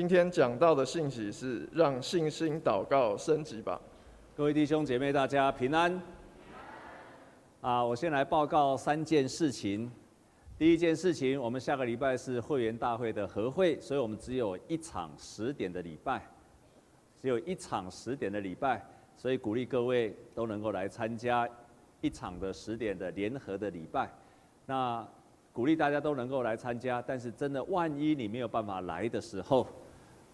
今天讲到的信息是让信心祷告升级吧。各位弟兄姐妹，大家平安。啊，我先来报告三件事情。第一件事情，我们下个礼拜是会员大会的和会，所以我们只有一场十点的礼拜，只有一场十点的礼拜，所以鼓励各位都能够来参加一场的十点的联合的礼拜。那鼓励大家都能够来参加，但是真的万一你没有办法来的时候，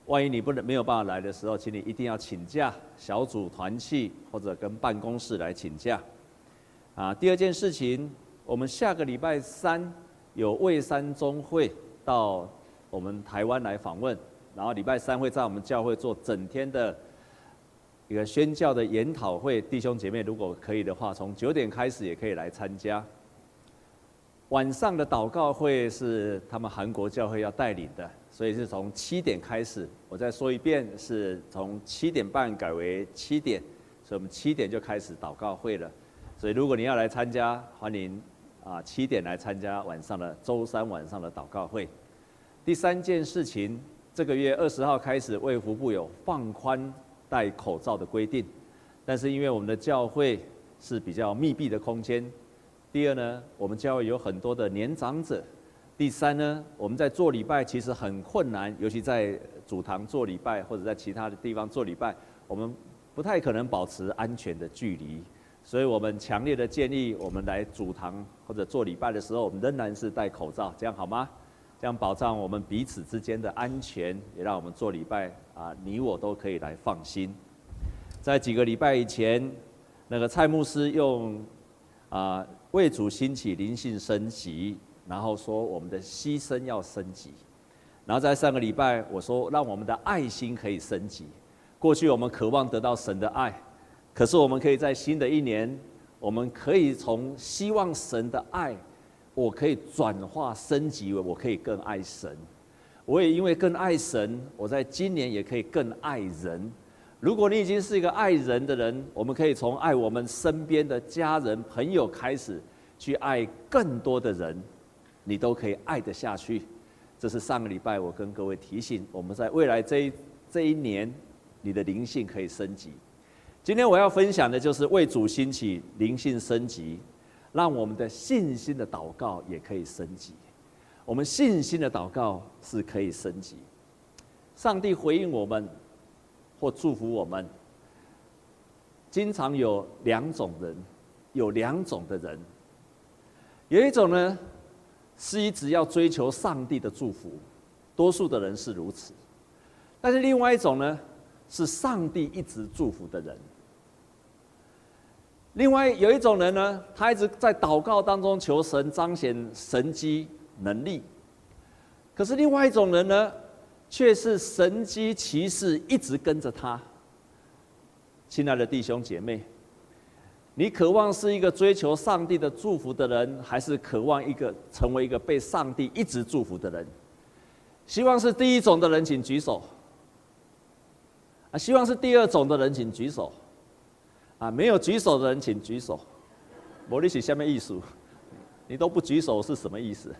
万一你不能没有办法来的时候，请你一定要请假，小组团契或者跟办公室来请假。啊，第二件事情，我们下个礼拜三有蔚山中会到我们台湾来访问，然后礼拜三会在我们教会做整天的一个宣教的研讨会，弟兄姐妹如果可以的话，从九点开始也可以来参加。晚上的祷告会是他们韩国教会要带领的，所以是从七点开始。我再说一遍，是从七点半改为七点，所以我们七点就开始祷告会了。所以如果你要来参加，欢迎啊七点来参加晚上的周三晚上的祷告会。第三件事情，这个月二十号开始，卫福部有放宽戴口罩的规定，但是因为我们的教会是比较密闭的空间。第二呢，我们教会有很多的年长者。第三呢，我们在做礼拜其实很困难，尤其在主堂做礼拜或者在其他的地方做礼拜，我们不太可能保持安全的距离。所以我们强烈的建议，我们来主堂或者做礼拜的时候，我们仍然是戴口罩，这样好吗？这样保障我们彼此之间的安全，也让我们做礼拜啊，你我都可以来放心。在几个礼拜以前，那个蔡牧师用啊。为主兴起灵性升级，然后说我们的牺牲要升级，然后在上个礼拜我说让我们的爱心可以升级。过去我们渴望得到神的爱，可是我们可以在新的一年，我们可以从希望神的爱，我可以转化升级为我可以更爱神。我也因为更爱神，我在今年也可以更爱人。如果你已经是一个爱人的人，我们可以从爱我们身边的家人、朋友开始，去爱更多的人，你都可以爱得下去。这是上个礼拜我跟各位提醒，我们在未来这一这一年，你的灵性可以升级。今天我要分享的就是为主兴起灵性升级，让我们的信心的祷告也可以升级。我们信心的祷告是可以升级，上帝回应我们。或祝福我们，经常有两种人，有两种的人，有一种呢，是一直要追求上帝的祝福，多数的人是如此，但是另外一种呢，是上帝一直祝福的人。另外有一种人呢，他一直在祷告当中求神彰显神迹能力，可是另外一种人呢，却是神迹奇事一直跟着他。亲爱的弟兄姐妹，你渴望是一个追求上帝的祝福的人，还是渴望一个成为一个被上帝一直祝福的人？希望是第一种的人，请举手。啊，希望是第二种的人，请举手。啊，没有举手的人，请举手。摩利西下面意思，你都不举手是什么意思？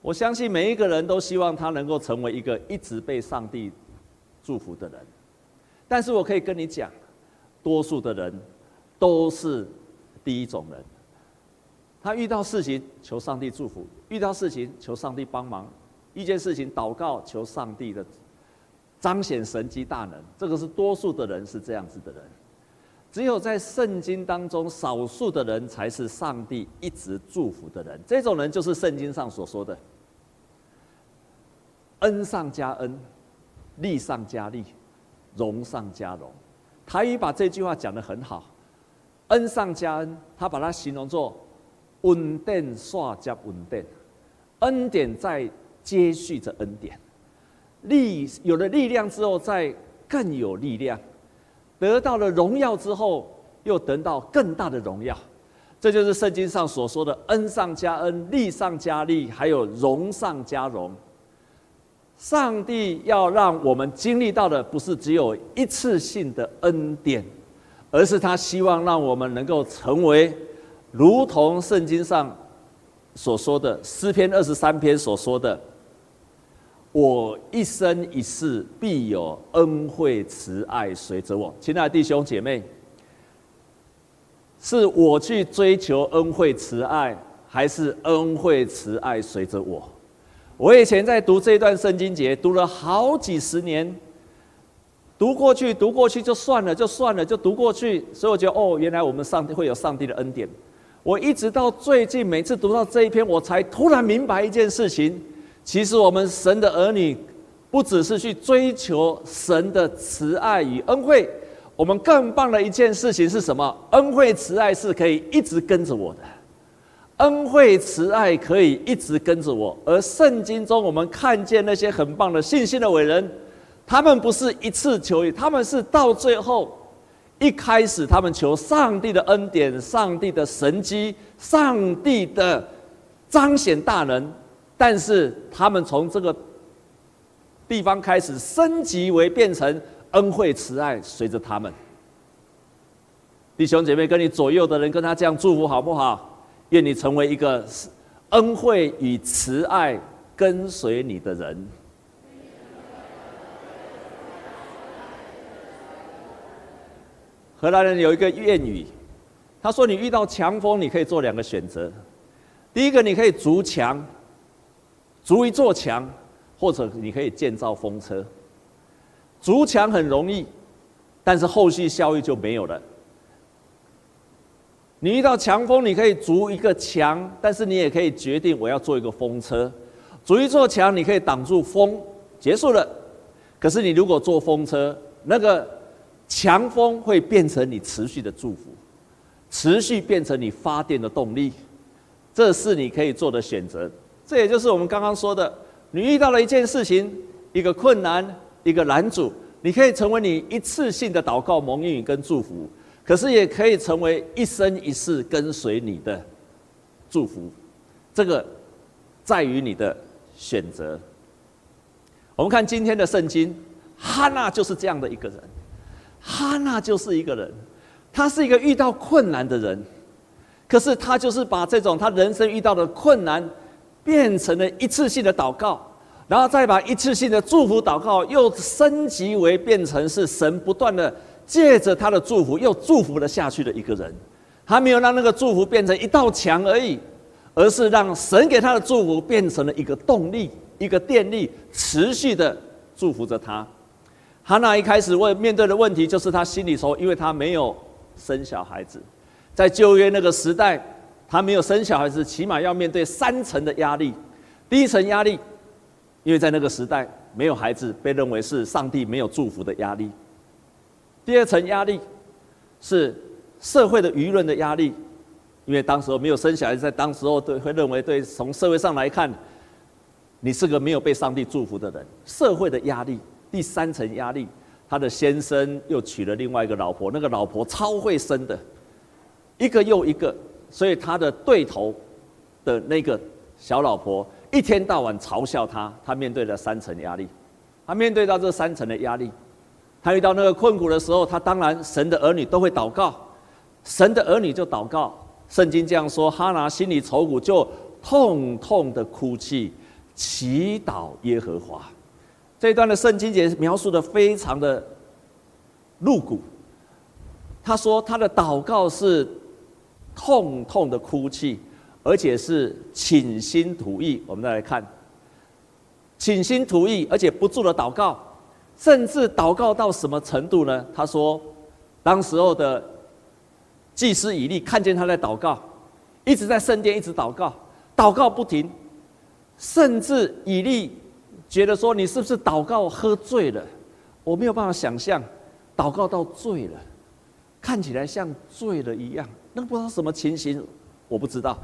我相信每一个人都希望他能够成为一个一直被上帝祝福的人，但是我可以跟你讲，多数的人都是第一种人。他遇到事情求上帝祝福，遇到事情求上帝帮忙，一件事情祷告求上帝的彰显神迹大能，这个是多数的人是这样子的人。只有在圣经当中，少数的人才是上帝一直祝福的人。这种人就是圣经上所说的恩上加恩，利上加利，荣上加荣。台语把这句话讲得很好，恩上加恩，他把它形容作稳定刷加稳定，恩典在接续着恩典，力有了力量之后，再更有力量。得到了荣耀之后，又得到更大的荣耀，这就是圣经上所说的恩上加恩，利上加利，还有荣上加荣。上帝要让我们经历到的，不是只有一次性的恩典，而是他希望让我们能够成为，如同圣经上所说的诗篇二十三篇所说的：“我一生一世必有恩惠慈爱随着我。亲爱的弟兄姐妹，是我去追求恩惠慈爱，还是恩惠慈爱随着我？我以前在读这段圣经节，读了好几十年，读过去读过去就算了，就算了，就读过去。所以我觉得，哦，原来我们上帝会有上帝的恩典。我一直到最近，每次读到这一篇，我才突然明白一件事情。其实我们神的儿女，不只是去追求神的慈爱与恩惠，我们更棒的一件事情是什么？恩惠慈爱是可以一直跟着我的，恩惠慈爱可以一直跟着我。而圣经中我们看见那些很棒的信心的伟人，他们不是一次求，他们是到最后，一开始他们求上帝的恩典、上帝的神迹、上帝的彰显大能。但是他们从这个地方开始升级为变成恩惠慈爱随着他们，弟兄姐妹，跟你左右的人跟他这样祝福好不好？愿你成为一个恩惠与慈爱跟随你的人。荷兰人有一个谚语，他说：“你遇到强风，你可以做两个选择，第一个你可以筑墙。”筑一座墙，或者你可以建造风车。筑墙很容易，但是后续效益就没有了。你遇到强风，你可以筑一个墙，但是你也可以决定我要做一个风车。筑一座墙，你可以挡住风，结束了。可是你如果做风车，那个强风会变成你持续的祝福，持续变成你发电的动力。这是你可以做的选择。这也就是我们刚刚说的，你遇到了一件事情，一个困难，一个拦阻，你可以成为你一次性的祷告蒙应跟祝福，可是也可以成为一生一世跟随你的祝福。这个在于你的选择。我们看今天的圣经，哈娜就是这样的一个人，哈娜就是一个人，他是一个遇到困难的人，可是他就是把这种他人生遇到的困难。变成了一次性的祷告，然后再把一次性的祝福祷告又升级为变成是神不断的借着他的祝福又祝福了下去的一个人。他没有让那个祝福变成一道墙而已，而是让神给他的祝福变成了一个动力、一个电力，持续的祝福着他。哈娜一开始问面对的问题就是他心里说，因为他没有生小孩子，在旧约那个时代。他没有生小孩子，起码要面对三层的压力。第一层压力，因为在那个时代没有孩子，被认为是上帝没有祝福的压力。第二层压力是社会的舆论的压力，因为当时候没有生小孩子，在当时候对会认为对从社会上来看，你是个没有被上帝祝福的人。社会的压力，第三层压力，他的先生又娶了另外一个老婆，那个老婆超会生的，一个又一个。所以他的对头的那个小老婆一天到晚嘲笑他，他面对了三层压力，他面对到这三层的压力，他遇到那个困苦的时候，他当然神的儿女都会祷告，神的儿女就祷告。圣经这样说：哈拿心里愁苦，就痛痛的哭泣，祈祷耶和华。这一段的圣经节描述的非常的露骨。他说他的祷告是。痛痛的哭泣，而且是倾心吐意。我们再来看，倾心吐意，而且不住的祷告，甚至祷告到什么程度呢？他说，当时候的祭司以利看见他在祷告，一直在圣殿一直祷告，祷告不停，甚至以利觉得说：“你是不是祷告喝醉了？”我没有办法想象，祷告到醉了，看起来像醉了一样。那不知道什么情形，我不知道。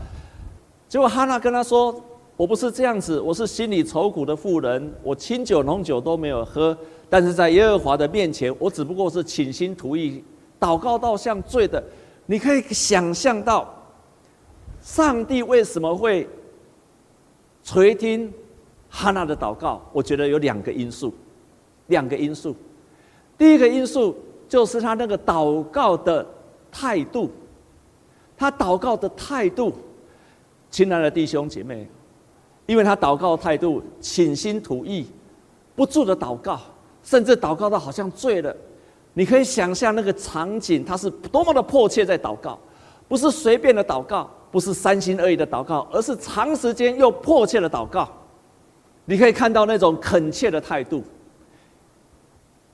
结果哈娜跟他说：“我不是这样子，我是心里愁苦的妇人，我清酒浓酒都没有喝，但是在耶和华的面前，我只不过是倾心吐意，祷告到像醉的。你可以想象到，上帝为什么会垂听哈娜的祷告？我觉得有两个因素，两个因素。第一个因素就是他那个祷告的态度。”他祷告的态度，亲爱的弟兄姐妹，因为他祷告的态度倾心吐意，不住的祷告，甚至祷告到好像醉了。你可以想象那个场景，他是多么的迫切在祷告，不是随便的祷告，不是三心二意的祷告，而是长时间又迫切的祷告。你可以看到那种恳切的态度。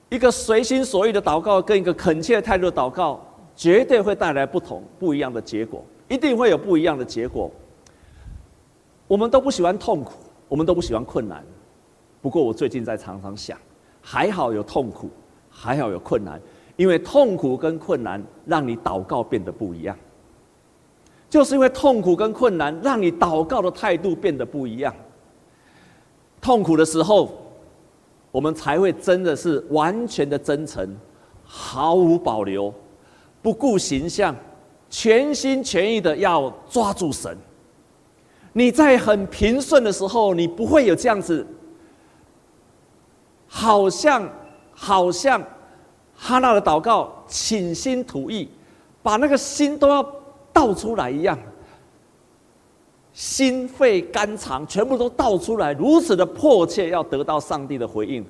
一个随心所欲的祷告，跟一个恳切态度的祷告，绝对会带来不同、不一样的结果，一定会有不一样的结果。我们都不喜欢痛苦，我们都不喜欢困难。不过我最近在常常想，还好有痛苦，还好有困难，因为痛苦跟困难让你祷告变得不一样。就是因为痛苦跟困难，让你祷告的态度变得不一样。痛苦的时候。我们才会真的是完全的真诚，毫无保留，不顾形象，全心全意的要抓住神。你在很平顺的时候，你不会有这样子，好像好像哈娜的祷告倾心吐意，把那个心都要倒出来一样。心肺肝肠全部都倒出来，如此的迫切要得到上帝的回应，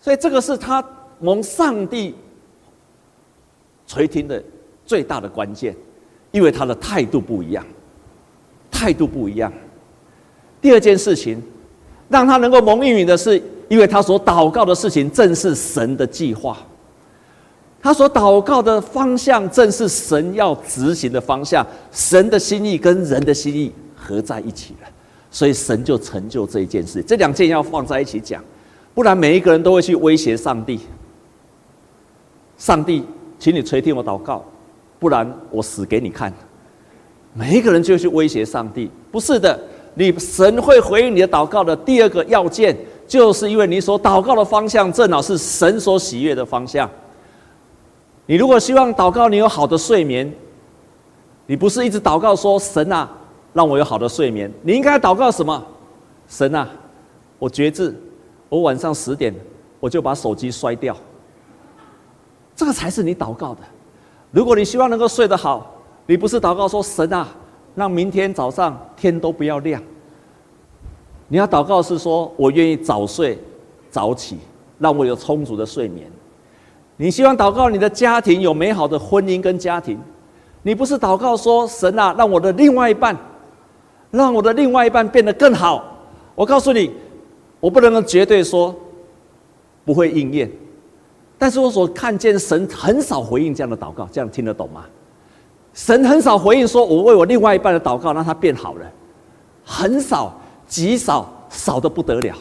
所以这个是他蒙上帝垂听的最大的关键，因为他的态度不一样，态度不一样。第二件事情，让他能够蒙应允的是，因为他所祷告的事情正是神的计划，他所祷告的方向正是神要执行的方向，神的心意跟人的心意。合在一起了，所以神就成就这一件事。这两件要放在一起讲，不然每一个人都会去威胁上帝。上帝，请你垂听我祷告，不然我死给你看。每一个人就去威胁上帝。不是的，你神会回应你的祷告的第二个要件，就是因为你所祷告的方向正好是神所喜悦的方向。你如果希望祷告你有好的睡眠，你不是一直祷告说神啊。让我有好的睡眠。你应该祷告什么？神啊，我决志，我晚上十点我就把手机摔掉。这个才是你祷告的。如果你希望能够睡得好，你不是祷告说神啊，让明天早上天都不要亮。你要祷告是说我愿意早睡早起，让我有充足的睡眠。你希望祷告你的家庭有美好的婚姻跟家庭，你不是祷告说神啊，让我的另外一半。让我的另外一半变得更好。我告诉你，我不能够绝对说不会应验，但是我所看见神很少回应这样的祷告，这样听得懂吗？神很少回应说，我为我另外一半的祷告让他变好了，很少，极少，少得不得了。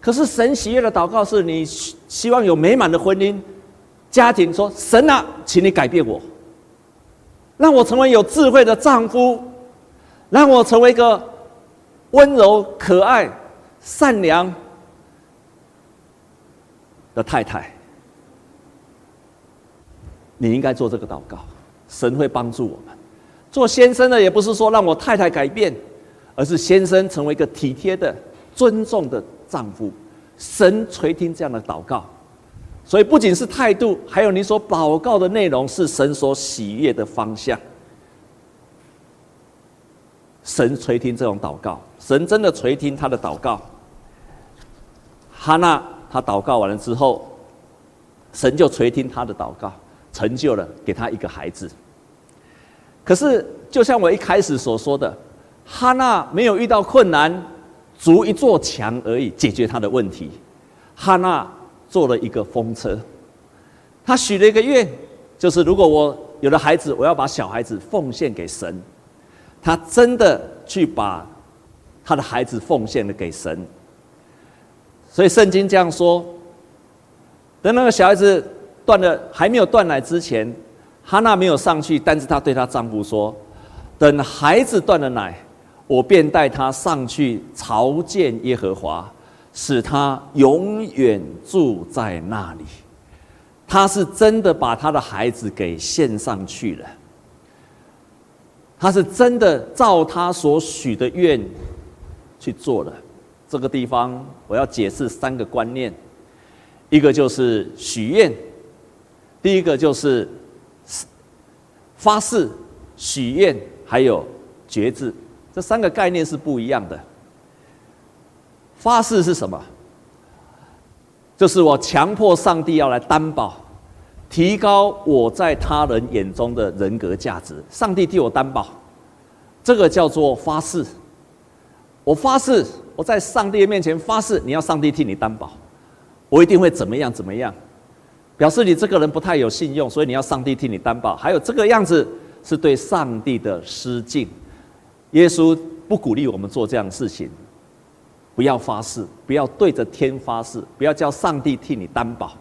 可是神喜悦的祷告是你希望有美满的婚姻、家庭，说神啊，请你改变我，让我成为有智慧的丈夫。让我成为一个温柔、可爱、善良的太太。你应该做这个祷告，神会帮助我们。做先生的也不是说让我太太改变，而是先生成为一个体贴的、尊重的丈夫。神垂听这样的祷告，所以不仅是态度，还有你所祷告的内容是神所喜悦的方向。神垂听这种祷告，神真的垂听他的祷告。哈娜他祷告完了之后，神就垂听他的祷告，成就了给他一个孩子。可是，就像我一开始所说的，哈娜没有遇到困难，筑一座墙而已，解决他的问题。哈娜做了一个风车，他许了一个愿，就是如果我有了孩子，我要把小孩子奉献给神。他真的去把他的孩子奉献了给神，所以圣经这样说：等那个小孩子断了还没有断奶之前，哈娜没有上去，但是她对她丈夫说：“等孩子断了奶，我便带他上去朝见耶和华，使他永远住在那里。”他是真的把他的孩子给献上去了。他是真的照他所许的愿去做了。这个地方我要解释三个观念，一个就是许愿，第一个就是发誓、许愿，还有决志，这三个概念是不一样的。发誓是什么？就是我强迫上帝要来担保，提高我在他人眼中的人格价值。上帝替我担保，这个叫做发誓。我发誓，我在上帝面前发誓，你要上帝替你担保，我一定会怎么样怎么样，表示你这个人不太有信用，所以你要上帝替你担保。还有这个样子是对上帝的失敬。耶稣不鼓励我们做这样的事情，不要发誓，不要对着天发誓，不要叫上帝替你担保，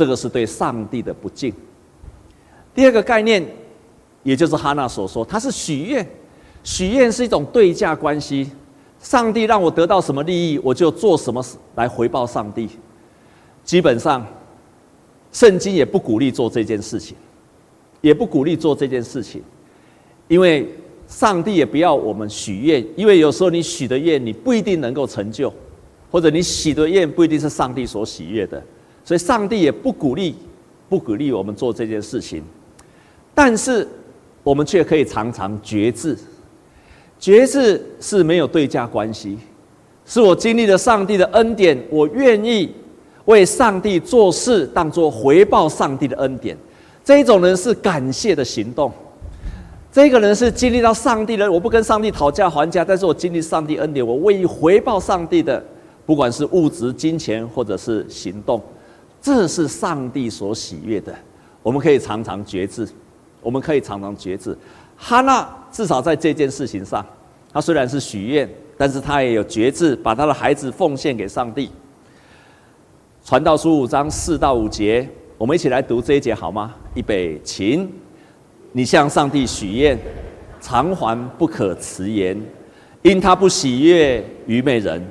这个是对上帝的不敬。第二个概念，也就是哈娜所说，它是许愿，许愿是一种对价关系，上帝让我得到什么利益，我就做什么来回报上帝。基本上，圣经也不鼓励做这件事情，也不鼓励做这件事情，因为。上帝也不要我们许愿，因为有时候你许的愿你不一定能够成就，或者你许的愿不一定是上帝所喜悦的，所以上帝也不鼓励，不鼓励我们做这件事情。但是我们却可以常常觉知，觉知是没有对价关系，是我经历了上帝的恩典，我愿意为上帝做事，当做回报上帝的恩典。这一种人是感谢的行动。这个人是经历到上帝的，我不跟上帝讨价还价，但是我经历上帝恩典，我为回报上帝的，不管是物质、金钱或者是行动，这是上帝所喜悦的。我们可以常常决志，我们可以常常决志。哈娜至少在这件事情上，他虽然是许愿，但是他也有觉志，把他的孩子奉献给上帝。传道书五章四到五节，我们一起来读这一节好吗？预备，请。你向上帝许愿，偿还不可迟延，因他不喜悦愚昧人，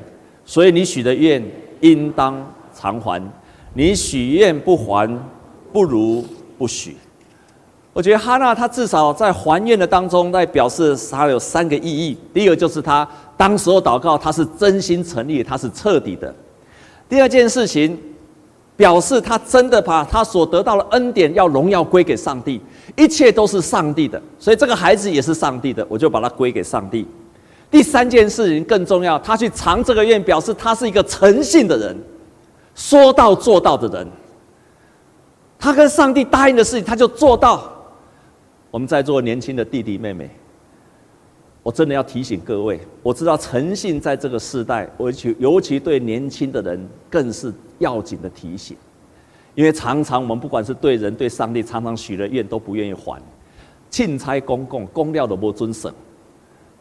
所以你许的愿应当偿还。你许愿不还，不如不许。我觉得哈娜她至少在还愿的当中，在表示她有三个意义。第一个就是她当时候祷告，她是真心诚意，她是彻底的。第二件事情，表示她真的把她所得到的恩典要荣耀归给上帝。一切都是上帝的，所以这个孩子也是上帝的，我就把它归给上帝。第三件事情更重要，他去偿这个愿，表示他是一个诚信的人，说到做到的人。他跟上帝答应的事情，他就做到。我们在座年轻的弟弟妹妹，我真的要提醒各位，我知道诚信在这个时代，尤其尤其对年轻的人更是要紧的提醒。因为常常我们不管是对人对上帝，常常许了愿都不愿意还，钦差公公公料的不遵守，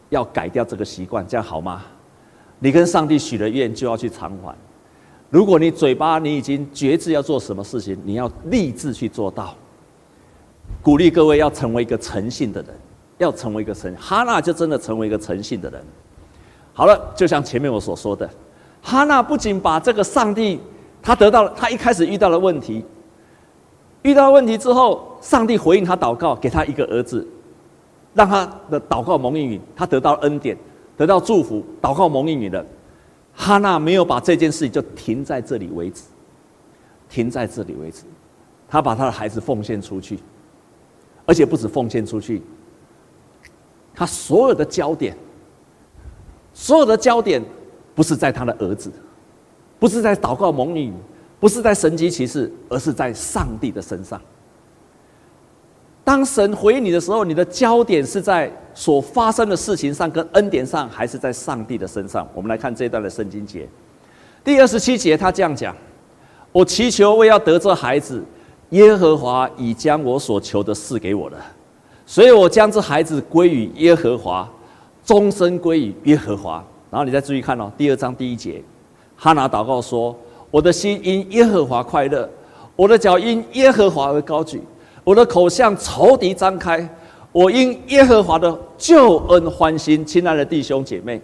要改掉这个习惯，这样好吗？你跟上帝许了愿就要去偿还。如果你嘴巴你已经决志要做什么事情，你要立志去做到。鼓励各位要成为一个诚信的人，要成为一个诚，哈娜就真的成为一个诚信的人。好了，就像前面我所说的，哈娜不仅把这个上帝。他得到了，他一开始遇到了问题，遇到问题之后，上帝回应他祷告，给他一个儿子，让他的祷告蒙应允，他得到恩典，得到祝福，祷告蒙应允了。哈娜没有把这件事情就停在这里为止，停在这里为止，他把他的孩子奉献出去，而且不止奉献出去，他所有的焦点，所有的焦点不是在他的儿子。不是在祷告蒙应，不是在神迹骑士，而是在上帝的身上。当神回应你的时候，你的焦点是在所发生的事情上跟恩典上，还是在上帝的身上？我们来看这一段的圣经节，第二十七节，他这样讲：“我祈求为要得这孩子，耶和华已将我所求的赐给我了，所以我将这孩子归于耶和华，终身归于耶和华。”然后你再注意看哦，第二章第一节。哈拿祷告说：“我的心因耶和华快乐，我的脚因耶和华而高举，我的口向仇敌张开，我因耶和华的救恩欢心。”亲爱的弟兄姐妹，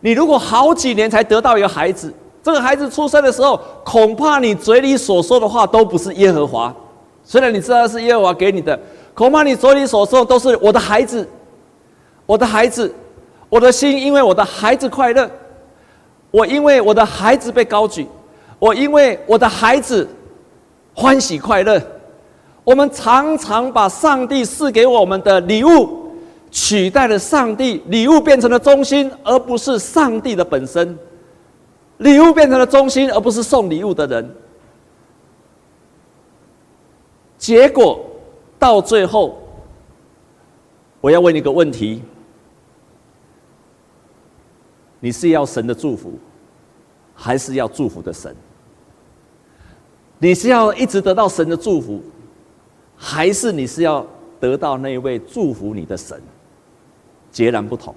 你如果好几年才得到一个孩子，这个孩子出生的时候，恐怕你嘴里所说的话都不是耶和华。虽然你知道是耶和华给你的，恐怕你嘴里所说都是我的孩子，我的孩子，我的心因为我的孩子快乐。我因为我的孩子被高举，我因为我的孩子欢喜快乐。我们常常把上帝赐给我们的礼物取代了上帝，礼物变成了中心，而不是上帝的本身。礼物变成了中心，而不是送礼物的人。结果到最后，我要问你一个问题：你是要神的祝福，还是要祝福的神？你是要一直得到神的祝福，还是你是要得到那位祝福你的神？截然不同。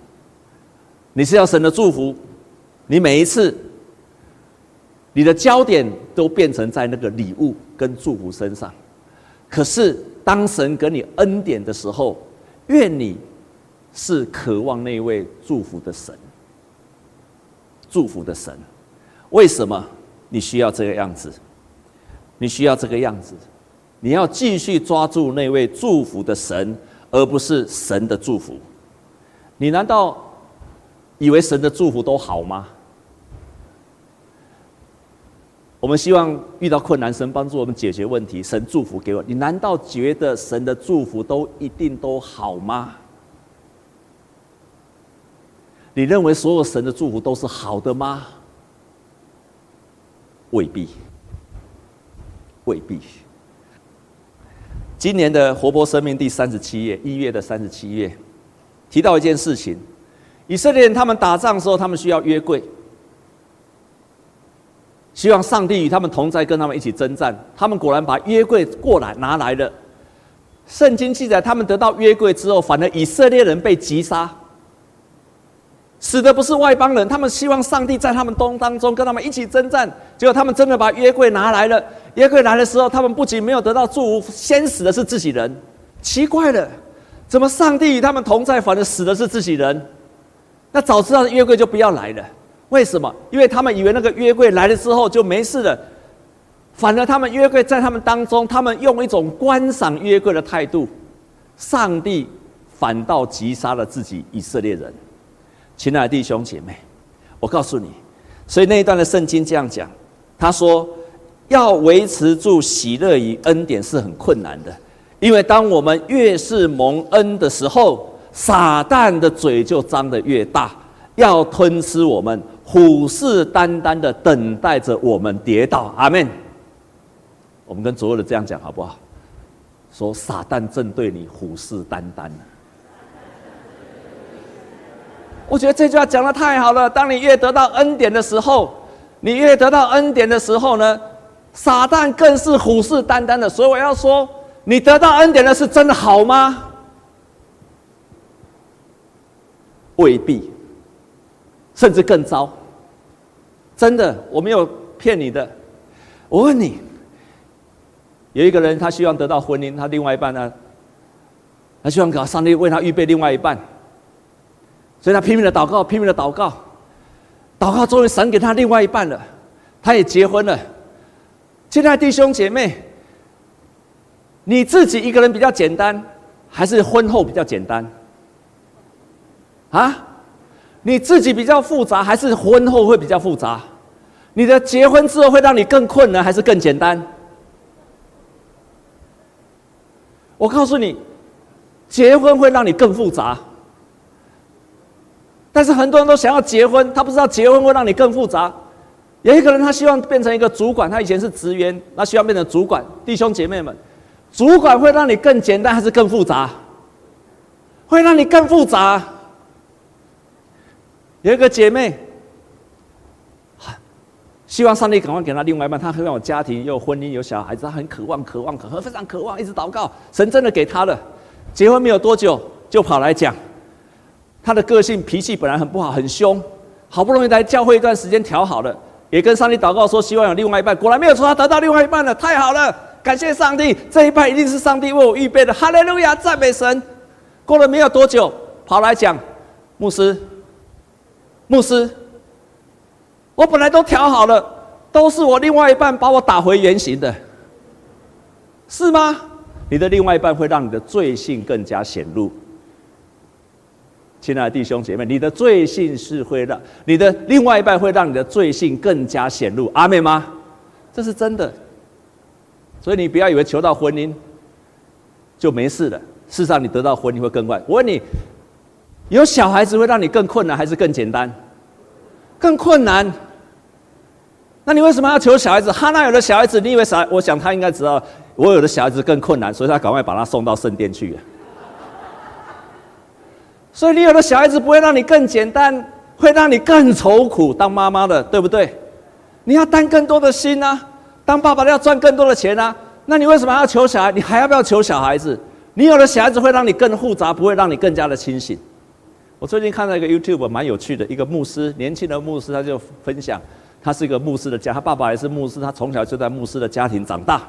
你是要神的祝福，你每一次，你的焦点都变成在那个礼物跟祝福身上。可是当神给你恩典的时候，愿你是渴望那位祝福的神。祝福的神，为什么你需要这个样子？你需要这个样子，你要继续抓住那位祝福的神，而不是神的祝福。你难道以为神的祝福都好吗？我们希望遇到困难，神帮助我们解决问题，神祝福给我。你难道觉得神的祝福都一定都好吗？你认为所有神的祝福都是好的吗？未必。未必。今年的活泼生命第三十七页，一月的三十七页，提到一件事情：以色列人他们打仗的时候，他们需要约柜，希望上帝与他们同在，跟他们一起征战。他们果然把约柜过来拿来了。圣经记载，他们得到约柜之后，反而以色列人被击杀。死的不是外邦人，他们希望上帝在他们东当中跟他们一起征战。结果他们真的把约柜拿来了。约柜来的时候，他们不仅没有得到祝福，先死的是自己人。奇怪了，怎么上帝与他们同在，反而死的是自己人？那早知道约柜就不要来了。为什么？因为他们以为那个约柜来了之后就没事了，反而他们约柜在他们当中，他们用一种观赏约柜的态度，上帝反倒击杀了自己以色列人。亲爱的弟兄姐妹，我告诉你，所以那一段的圣经这样讲，他说要维持住喜乐与恩典是很困难的，因为当我们越是蒙恩的时候，撒旦的嘴就张得越大，要吞吃我们，虎视眈眈的等待着我们跌倒。阿门。我们跟所有的这样讲好不好？说撒旦正对你虎视眈眈。我觉得这句话讲得太好了。当你越得到恩典的时候，你越得到恩典的时候呢，撒旦更是虎视眈眈的。所以我要说，你得到恩典的是真的好吗？未必，甚至更糟。真的，我没有骗你的。我问你，有一个人他希望得到婚姻，他另外一半呢？他希望搞上帝为他预备另外一半。所以他拼命的祷告，拼命的祷告，祷告终于神给他另外一半了，他也结婚了。亲爱的弟兄姐妹，你自己一个人比较简单，还是婚后比较简单？啊？你自己比较复杂，还是婚后会比较复杂？你的结婚之后会让你更困难，还是更简单？我告诉你，结婚会让你更复杂。但是很多人都想要结婚，他不知道结婚会让你更复杂。有一个人他希望变成一个主管，他以前是职员，他希望变成主管。弟兄姐妹们，主管会让你更简单还是更复杂？会让你更复杂。有一个姐妹，希望上帝赶快给他另外一半，他很有家庭，有婚姻，有小孩子，他很渴望，渴望，渴望，非常渴望，一直祷告，神真的给他了。结婚没有多久，就跑来讲。他的个性脾气本来很不好，很凶，好不容易来教会一段时间调好了，也跟上帝祷告说希望有另外一半，果然没有错，他得到另外一半了，太好了，感谢上帝，这一半一定是上帝为我预备的，哈利路亚，赞美神。过了没有多久，跑来讲，牧师，牧师，我本来都调好了，都是我另外一半把我打回原形的，是吗？你的另外一半会让你的罪性更加显露。亲爱的弟兄姐妹，你的罪性是会让你的另外一半会让你的罪性更加显露，阿妹吗？这是真的。所以你不要以为求到婚姻就没事了，事实上你得到婚姻会更快。我问你，有小孩子会让你更困难还是更简单？更困难。那你为什么要求小孩子？哈娜有的小孩子，你以为啥？我想他应该知道，我有的小孩子更困难，所以他赶快把他送到圣殿去。所以你有的小孩子不会让你更简单，会让你更愁苦。当妈妈的，对不对？你要担更多的心啊！当爸爸的要赚更多的钱啊！那你为什么要求小孩？你还要不要求小孩子？你有的小孩子会让你更复杂，不会让你更加的清醒。我最近看到一个 YouTube 蛮有趣的，一个牧师，年轻的牧师，他就分享，他是一个牧师的家，他爸爸也是牧师，他从小就在牧师的家庭长大。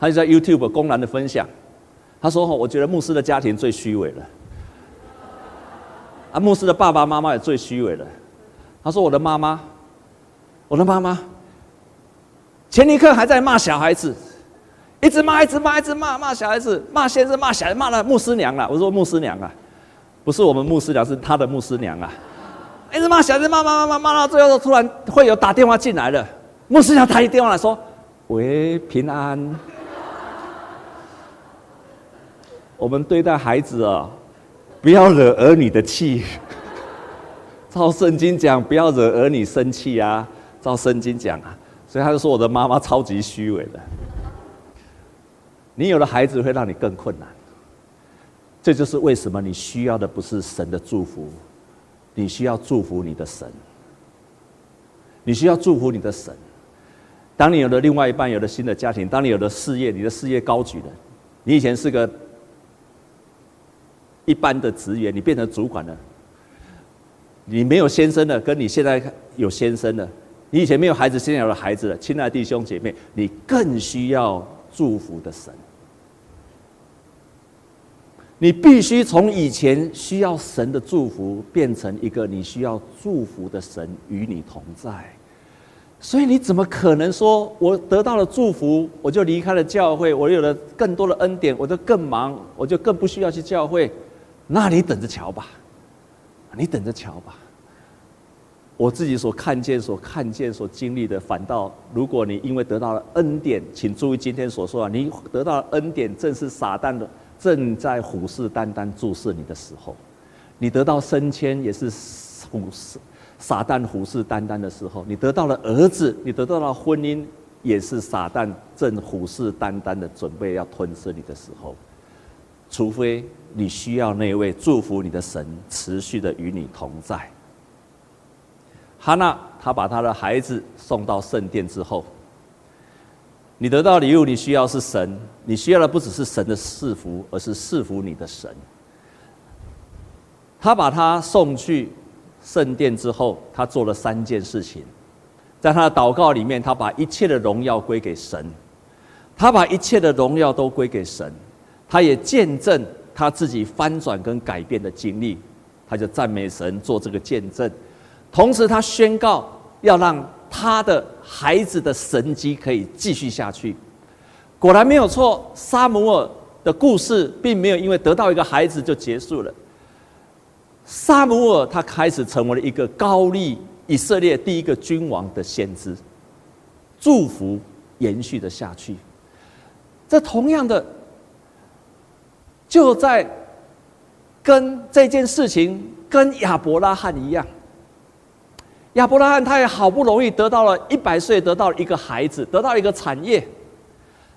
他就在 YouTube 公然的分享，他说：“我觉得牧师的家庭最虚伪了，啊，牧师的爸爸妈妈也最虚伪了。”他说：“我的妈妈，我的妈妈，前一刻还在骂小孩子。”一直骂，一直骂，一直骂，骂小孩子，骂先生，骂小孩，骂了牧师娘了。我说牧师娘啊，不是我们牧师娘，是他的牧师娘啊。一直骂小孩子，骂骂骂骂骂到最后，突然会有打电话进来了。牧师娘打一电话来说：“喂，平安。”我们对待孩子啊，不要惹儿女的气。照圣经讲，不要惹儿女生气啊。照圣经讲啊，所以他就说我的妈妈超级虚伪的。你有了孩子会让你更困难，这就是为什么你需要的不是神的祝福，你需要祝福你的神，你需要祝福你的神。当你有了另外一半，有了新的家庭，当你有了事业，你的事业高举了，你以前是个一般的职员，你变成主管了，你没有先生了，跟你现在有先生了，你以前没有孩子，现在有了孩子了，亲爱的弟兄姐妹，你更需要祝福的神。你必须从以前需要神的祝福，变成一个你需要祝福的神与你同在。所以你怎么可能说，我得到了祝福，我就离开了教会，我有了更多的恩典，我就更忙，我就更不需要去教会？那你等着瞧吧，你等着瞧吧。我自己所看见、所看见、所经历的，反倒如果你因为得到了恩典，请注意今天所说啊，你得到了恩典，正是撒旦的。正在虎视眈眈注视你的时候，你得到升迁也是虎视撒旦虎视眈眈的时候，你得到了儿子，你得到了婚姻，也是撒旦正虎视眈眈的准备要吞噬你的时候。除非你需要那位祝福你的神持续的与你同在。哈娜，他把他的孩子送到圣殿之后。你得到礼物，你需要是神，你需要的不只是神的赐福，而是赐福你的神。他把他送去圣殿之后，他做了三件事情，在他的祷告里面，他把一切的荣耀归给神，他把一切的荣耀都归给神，他也见证他自己翻转跟改变的经历，他就赞美神做这个见证，同时他宣告要让。他的孩子的神迹可以继续下去，果然没有错。撒母耳的故事并没有因为得到一个孩子就结束了。撒母耳他开始成为了一个膏立以色列第一个君王的先知，祝福延续的下去。这同样的，就在跟这件事情跟亚伯拉罕一样。亚伯拉罕他也好不容易得到了一百岁，得到一个孩子，得到一个产业。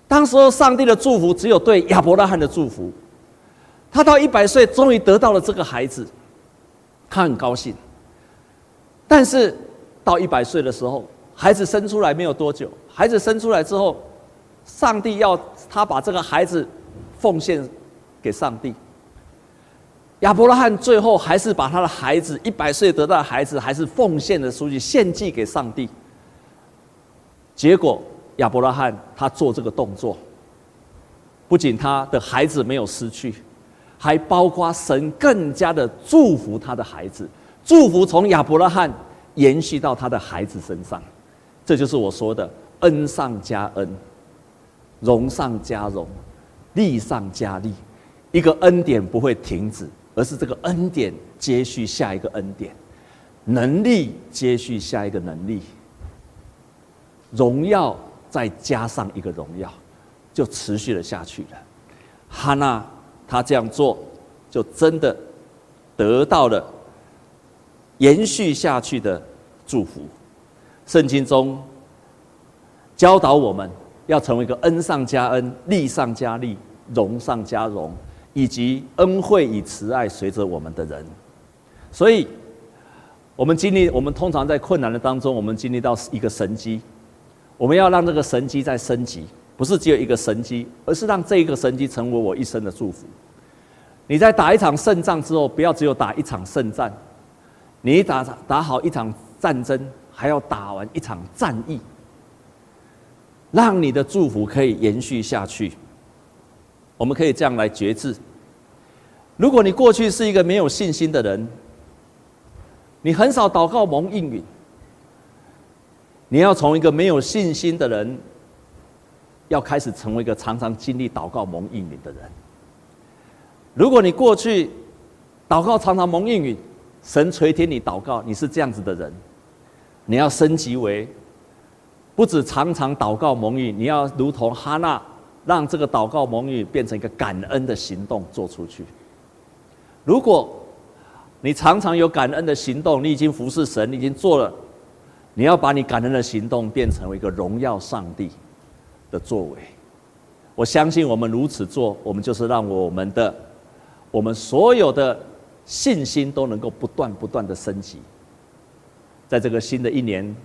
当时候上帝的祝福只有对亚伯拉罕的祝福。他到一百岁，终于得到了这个孩子，他很高兴。但是到一百岁的时候，孩子生出来没有多久，孩子生出来之后，上帝要他把这个孩子奉献给上帝。亚伯拉罕最后还是把他的孩子一百岁得到的孩子，还是奉献的出去献祭给上帝。结果亚伯拉罕他做这个动作，不仅他的孩子没有失去，还包括神更加的祝福他的孩子，祝福从亚伯拉罕延续到他的孩子身上。这就是我说的恩上加恩，荣上加荣，利上加利，一个恩典不会停止。而是这个恩典接续下一个恩典，能力接续下一个能力，荣耀再加上一个荣耀，就持续了下去了。哈娜他这样做，就真的得到了延续下去的祝福。圣经中教导我们要成为一个恩上加恩、利上加利、荣上加荣，以及恩惠与慈爱随着我们的人。所以，我们经历，我们通常在困难的当中，我们经历到一个神迹，我们要让这个神迹在升级，不是只有一个神迹，而是让这一个神迹成为我一生的祝福。你在打一场胜仗之后，不要只有打一场胜战，你打打好一场战争，还要打完一场战役，让你的祝福可以延续下去。我们可以这样来决志：如果你过去是一个没有信心的人，你很少祷告蒙应允，你要从一个没有信心的人，要开始成为一个常常经历祷告蒙应允的人。如果你过去祷告常常蒙应允，神垂听你祷告，你是这样子的人，你要升级为不止常常祷告蒙应，你要如同哈娜，让这个祷告蒙语变成一个感恩的行动做出去。如果你常常有感恩的行动，你已经服侍神，你已经做了，你要把你感恩的行动变成一个荣耀上帝的作为。我相信我们如此做，我们就是让我们的。我们所有的信心都能够不断不断的升级，在这个新的一年，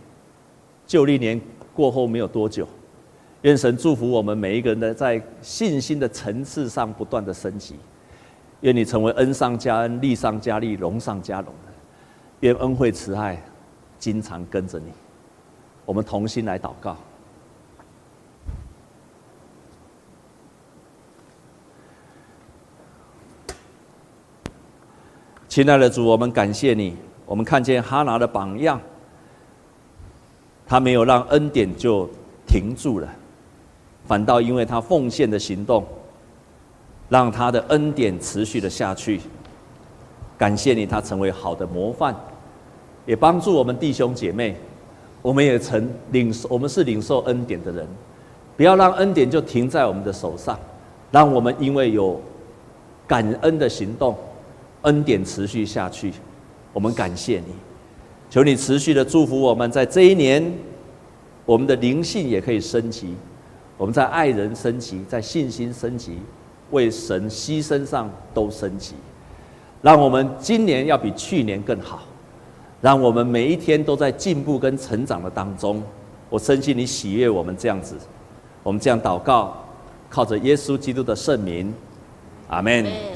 旧历年过后没有多久，愿神祝福我们每一个人的在信心的层次上不断的升级，愿你成为恩上加恩、利上加利、荣上加荣的，愿恩惠慈爱经常跟着你，我们同心来祷告。亲爱的主，我们感谢你。我们看见哈拿的榜样，他没有让恩典就停住了，反倒因为他奉献的行动，让他的恩典持续的下去。感谢你，他成为好的模范，也帮助我们弟兄姐妹。我们也曾领，我们是领受恩典的人，不要让恩典就停在我们的手上，让我们因为有感恩的行动。恩典持续下去，我们感谢你，求你持续的祝福我们，在这一年，我们的灵性也可以升级，我们在爱人升级，在信心升级，为神牺牲上都升级，让我们今年要比去年更好，让我们每一天都在进步跟成长的当中。我深信你喜悦我们这样子，我们这样祷告，靠着耶稣基督的圣名，阿门。